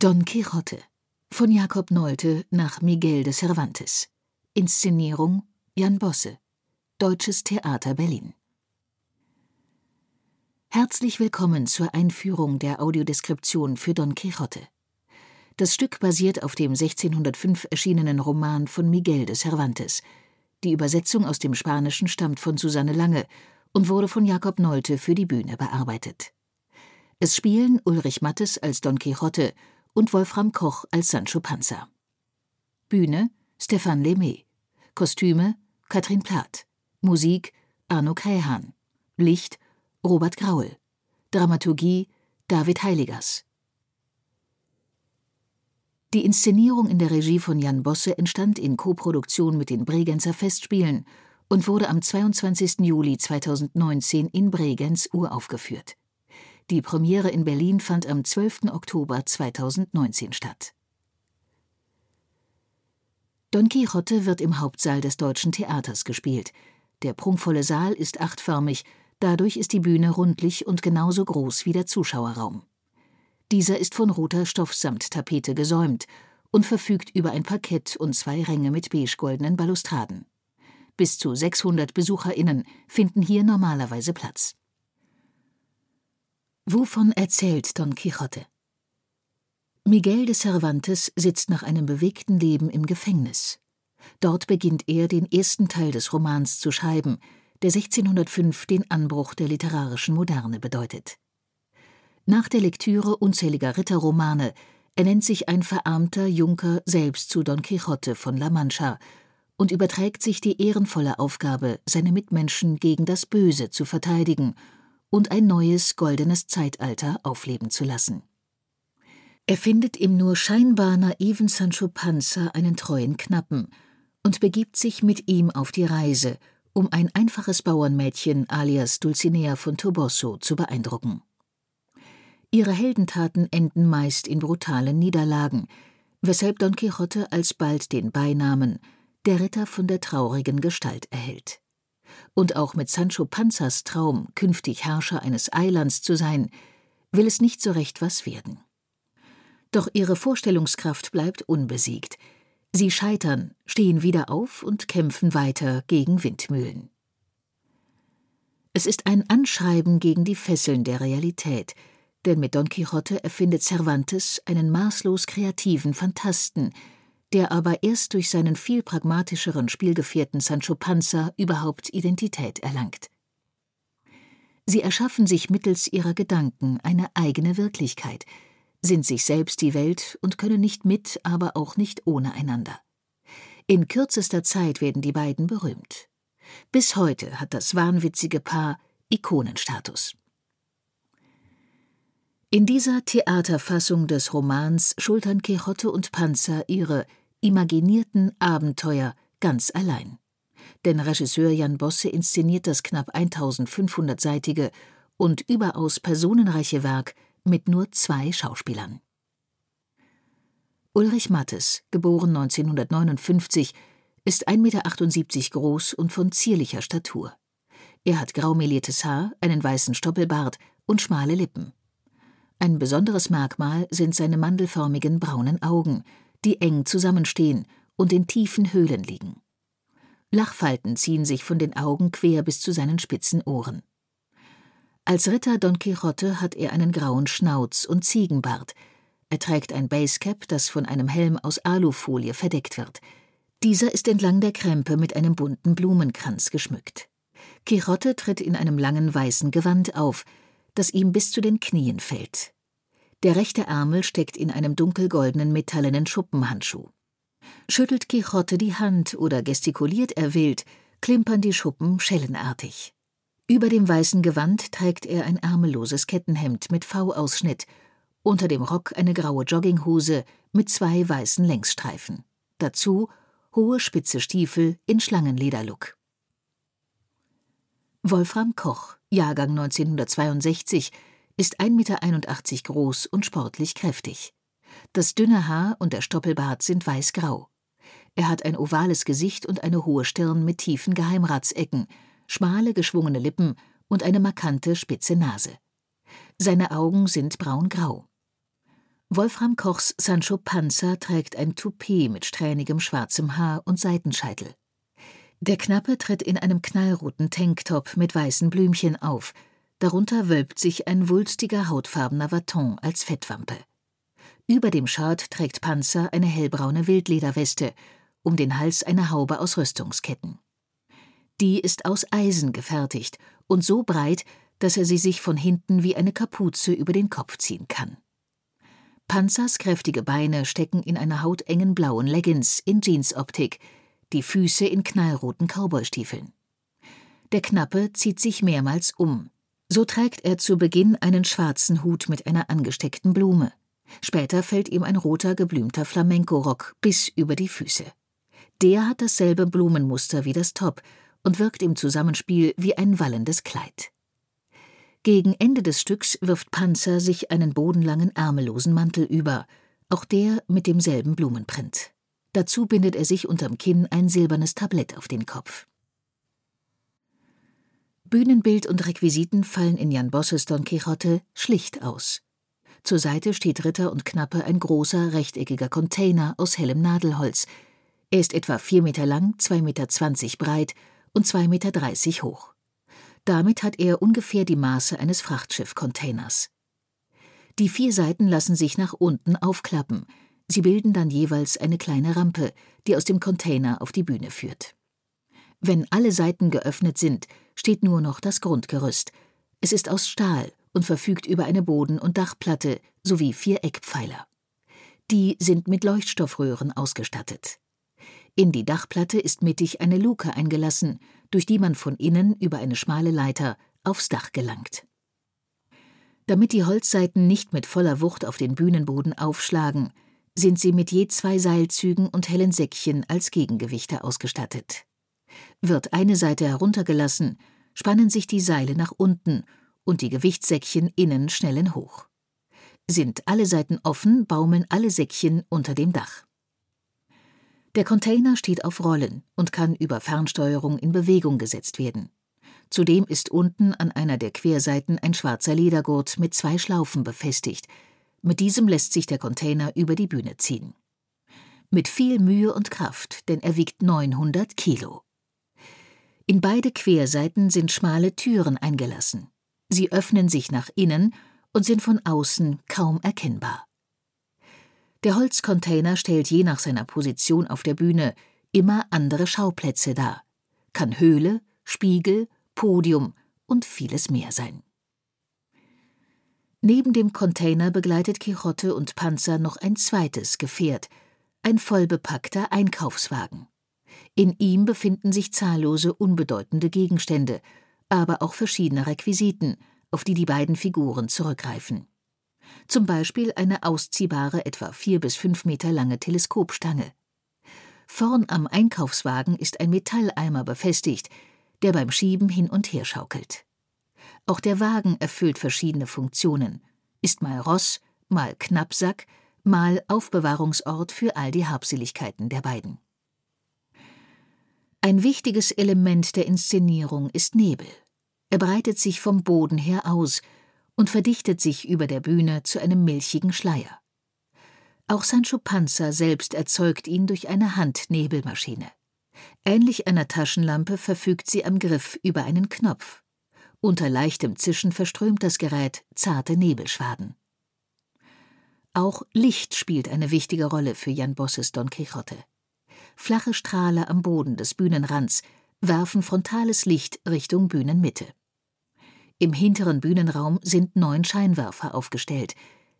Don Quixote von Jakob Nolte nach Miguel de Cervantes. Inszenierung Jan Bosse. Deutsches Theater Berlin. Herzlich willkommen zur Einführung der Audiodeskription für Don Quixote. Das Stück basiert auf dem 1605 erschienenen Roman von Miguel de Cervantes. Die Übersetzung aus dem Spanischen stammt von Susanne Lange und wurde von Jakob Nolte für die Bühne bearbeitet. Es spielen Ulrich Mattes als Don Quixote und Wolfram Koch als Sancho Panza. Bühne Stefan Lemay. Kostüme Katrin Plath. Musik Arno Keihan. Licht Robert Graul. Dramaturgie David Heiligers. Die Inszenierung in der Regie von Jan Bosse entstand in Koproduktion mit den Bregenzer Festspielen und wurde am 22. Juli 2019 in Bregenz uraufgeführt. Die Premiere in Berlin fand am 12. Oktober 2019 statt. Don Quixote wird im Hauptsaal des Deutschen Theaters gespielt. Der prunkvolle Saal ist achtförmig, dadurch ist die Bühne rundlich und genauso groß wie der Zuschauerraum. Dieser ist von roter Stoffsamttapete gesäumt und verfügt über ein Parkett und zwei Ränge mit beige-goldenen Balustraden. Bis zu 600 BesucherInnen finden hier normalerweise Platz. Wovon erzählt Don Quixote? Miguel de Cervantes sitzt nach einem bewegten Leben im Gefängnis. Dort beginnt er, den ersten Teil des Romans zu schreiben, der 1605 den Anbruch der literarischen Moderne bedeutet. Nach der Lektüre unzähliger Ritterromane ernennt sich ein verarmter Junker selbst zu Don Quixote von La Mancha und überträgt sich die ehrenvolle Aufgabe, seine Mitmenschen gegen das Böse zu verteidigen und ein neues goldenes Zeitalter aufleben zu lassen. Er findet im nur scheinbar naiven Sancho Panza einen treuen Knappen und begibt sich mit ihm auf die Reise, um ein einfaches Bauernmädchen alias Dulcinea von Toboso zu beeindrucken. Ihre Heldentaten enden meist in brutalen Niederlagen, weshalb Don Quixote alsbald den Beinamen der Ritter von der traurigen Gestalt erhält und auch mit Sancho Panzas Traum, künftig Herrscher eines Eilands zu sein, will es nicht so recht was werden. Doch ihre Vorstellungskraft bleibt unbesiegt. Sie scheitern, stehen wieder auf und kämpfen weiter gegen Windmühlen. Es ist ein Anschreiben gegen die Fesseln der Realität, denn mit Don Quixote erfindet Cervantes einen maßlos kreativen Phantasten, der aber erst durch seinen viel pragmatischeren Spielgefährten Sancho Panza überhaupt Identität erlangt. Sie erschaffen sich mittels ihrer Gedanken eine eigene Wirklichkeit, sind sich selbst die Welt und können nicht mit, aber auch nicht ohne einander. In kürzester Zeit werden die beiden berühmt. Bis heute hat das wahnwitzige Paar Ikonenstatus. In dieser Theaterfassung des Romans schultern Quixote und Panzer ihre imaginierten Abenteuer ganz allein. Denn Regisseur Jan Bosse inszeniert das knapp 1500-seitige und überaus personenreiche Werk mit nur zwei Schauspielern. Ulrich Mattes, geboren 1959, ist 1,78 Meter groß und von zierlicher Statur. Er hat graumeliertes Haar, einen weißen Stoppelbart und schmale Lippen. Ein besonderes Merkmal sind seine mandelförmigen braunen Augen, die eng zusammenstehen und in tiefen Höhlen liegen. Lachfalten ziehen sich von den Augen quer bis zu seinen spitzen Ohren. Als Ritter Don Quixote hat er einen grauen Schnauz und Ziegenbart. Er trägt ein Basecap, das von einem Helm aus Alufolie verdeckt wird. Dieser ist entlang der Krempe mit einem bunten Blumenkranz geschmückt. Quixote tritt in einem langen weißen Gewand auf, das ihm bis zu den Knien fällt. Der rechte Ärmel steckt in einem dunkelgoldenen metallenen Schuppenhandschuh. Schüttelt Quixote die Hand oder gestikuliert er wild, klimpern die Schuppen schellenartig. Über dem weißen Gewand trägt er ein ärmelloses Kettenhemd mit V-Ausschnitt, unter dem Rock eine graue Jogginghose mit zwei weißen Längsstreifen. Dazu hohe spitze Stiefel in Schlangenlederlook. Wolfram Koch, Jahrgang 1962, ist 1,81 Meter groß und sportlich kräftig. Das dünne Haar und der Stoppelbart sind weißgrau. Er hat ein ovales Gesicht und eine hohe Stirn mit tiefen Geheimratsecken, schmale, geschwungene Lippen und eine markante, spitze Nase. Seine Augen sind braungrau. Wolfram Kochs Sancho Panza trägt ein Toupet mit strähnigem schwarzem Haar und Seitenscheitel. Der Knappe tritt in einem knallroten Tanktop mit weißen Blümchen auf, darunter wölbt sich ein wulstiger hautfarbener Vaton als Fettwampe. Über dem Shirt trägt Panzer eine hellbraune Wildlederweste, um den Hals eine Haube aus Rüstungsketten. Die ist aus Eisen gefertigt und so breit, dass er sie sich von hinten wie eine Kapuze über den Kopf ziehen kann. Panzers kräftige Beine stecken in einer hautengen blauen Leggings in Jeansoptik, die Füße in knallroten Cowboystiefeln. Der Knappe zieht sich mehrmals um. So trägt er zu Beginn einen schwarzen Hut mit einer angesteckten Blume. Später fällt ihm ein roter geblümter Flamenco-Rock bis über die Füße. Der hat dasselbe Blumenmuster wie das Top und wirkt im Zusammenspiel wie ein wallendes Kleid. Gegen Ende des Stücks wirft Panzer sich einen bodenlangen ärmellosen Mantel über, auch der mit demselben Blumenprint. Dazu bindet er sich unterm Kinn ein silbernes Tablett auf den Kopf. Bühnenbild und Requisiten fallen in Jan Bosses Don Quixote schlicht aus. Zur Seite steht Ritter und Knappe ein großer, rechteckiger Container aus hellem Nadelholz. Er ist etwa vier Meter lang, zwei Meter zwanzig breit und zwei Meter dreißig hoch. Damit hat er ungefähr die Maße eines Frachtschiff-Containers. Die vier Seiten lassen sich nach unten aufklappen. Sie bilden dann jeweils eine kleine Rampe, die aus dem Container auf die Bühne führt. Wenn alle Seiten geöffnet sind, steht nur noch das Grundgerüst. Es ist aus Stahl und verfügt über eine Boden- und Dachplatte sowie vier Eckpfeiler. Die sind mit Leuchtstoffröhren ausgestattet. In die Dachplatte ist mittig eine Luke eingelassen, durch die man von innen über eine schmale Leiter aufs Dach gelangt. Damit die Holzseiten nicht mit voller Wucht auf den Bühnenboden aufschlagen, sind sie mit je zwei Seilzügen und hellen Säckchen als Gegengewichte ausgestattet. Wird eine Seite heruntergelassen, spannen sich die Seile nach unten und die Gewichtssäckchen innen schnellen hoch. Sind alle Seiten offen, baumeln alle Säckchen unter dem Dach. Der Container steht auf Rollen und kann über Fernsteuerung in Bewegung gesetzt werden. Zudem ist unten an einer der Querseiten ein schwarzer Ledergurt mit zwei Schlaufen befestigt. Mit diesem lässt sich der Container über die Bühne ziehen. Mit viel Mühe und Kraft, denn er wiegt 900 Kilo. In beide Querseiten sind schmale Türen eingelassen. Sie öffnen sich nach innen und sind von außen kaum erkennbar. Der Holzcontainer stellt je nach seiner Position auf der Bühne immer andere Schauplätze dar, kann Höhle, Spiegel, Podium und vieles mehr sein. Neben dem Container begleitet Quixote und Panzer noch ein zweites Gefährt, ein vollbepackter Einkaufswagen. In ihm befinden sich zahllose unbedeutende Gegenstände, aber auch verschiedene Requisiten, auf die die beiden Figuren zurückgreifen. Zum Beispiel eine ausziehbare, etwa vier bis fünf Meter lange Teleskopstange. Vorn am Einkaufswagen ist ein Metalleimer befestigt, der beim Schieben hin und her schaukelt. Auch der Wagen erfüllt verschiedene Funktionen, ist mal Ross, mal Knappsack, mal Aufbewahrungsort für all die Habseligkeiten der beiden. Ein wichtiges Element der Inszenierung ist Nebel. Er breitet sich vom Boden her aus und verdichtet sich über der Bühne zu einem milchigen Schleier. Auch Sancho Panza selbst erzeugt ihn durch eine Handnebelmaschine. Ähnlich einer Taschenlampe verfügt sie am Griff über einen Knopf. Unter leichtem Zischen verströmt das Gerät zarte Nebelschwaden. Auch Licht spielt eine wichtige Rolle für Jan Bosses Don Quixote. Flache Strahle am Boden des Bühnenrands werfen frontales Licht Richtung Bühnenmitte. Im hinteren Bühnenraum sind neun Scheinwerfer aufgestellt.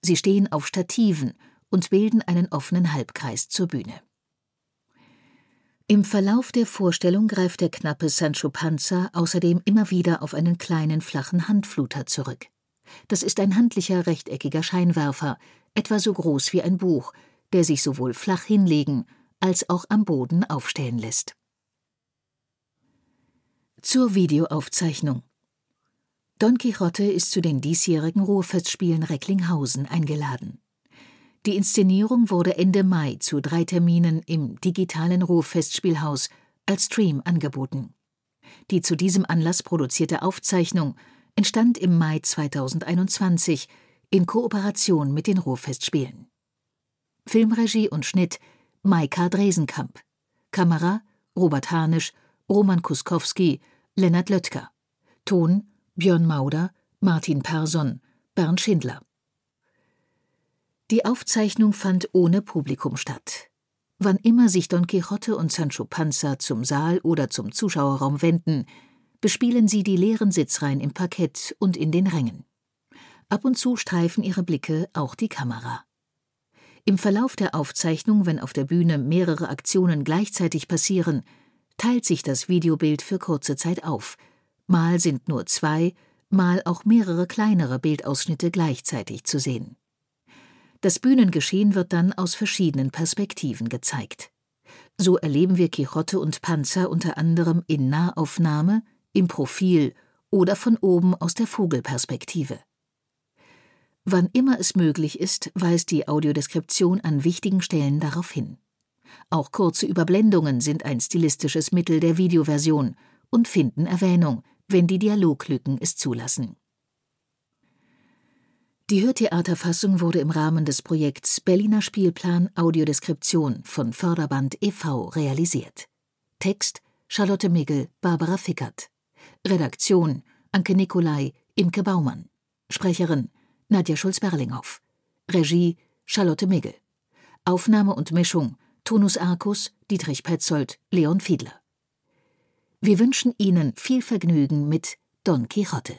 Sie stehen auf Stativen und bilden einen offenen Halbkreis zur Bühne. Im Verlauf der Vorstellung greift der knappe Sancho Panza außerdem immer wieder auf einen kleinen flachen Handfluter zurück. Das ist ein handlicher rechteckiger Scheinwerfer, etwa so groß wie ein Buch, der sich sowohl flach hinlegen als auch am Boden aufstellen lässt. Zur Videoaufzeichnung Don Quixote ist zu den diesjährigen Ruhrfestspielen Recklinghausen eingeladen. Die Inszenierung wurde Ende Mai zu drei Terminen im digitalen Ruhrfestspielhaus als Stream angeboten. Die zu diesem Anlass produzierte Aufzeichnung entstand im Mai 2021 in Kooperation mit den Ruhrfestspielen. Filmregie und Schnitt Maika Dresenkamp. Kamera Robert Hanisch, Roman Kuskowski, Lennart Löttger. Ton Björn Mauder, Martin Persson, Bernd Schindler. Die Aufzeichnung fand ohne Publikum statt. Wann immer sich Don Quixote und Sancho Panza zum Saal oder zum Zuschauerraum wenden, bespielen sie die leeren Sitzreihen im Parkett und in den Rängen. Ab und zu streifen ihre Blicke auch die Kamera. Im Verlauf der Aufzeichnung, wenn auf der Bühne mehrere Aktionen gleichzeitig passieren, teilt sich das Videobild für kurze Zeit auf. Mal sind nur zwei, mal auch mehrere kleinere Bildausschnitte gleichzeitig zu sehen. Das Bühnengeschehen wird dann aus verschiedenen Perspektiven gezeigt. So erleben wir Quixote und Panzer unter anderem in Nahaufnahme, im Profil oder von oben aus der Vogelperspektive. Wann immer es möglich ist, weist die Audiodeskription an wichtigen Stellen darauf hin. Auch kurze Überblendungen sind ein stilistisches Mittel der Videoversion und finden Erwähnung, wenn die Dialoglücken es zulassen. Die Hörtheaterfassung wurde im Rahmen des Projekts Berliner Spielplan Audiodeskription von Förderband e.V. realisiert. Text Charlotte Migel, Barbara Fickert. Redaktion Anke Nicolai, Imke Baumann. Sprecherin Nadja Schulz-Berlinghoff. Regie Charlotte Migel. Aufnahme und Mischung Tonus Arcus, Dietrich Petzold, Leon Fiedler. Wir wünschen Ihnen viel Vergnügen mit Don Quixote.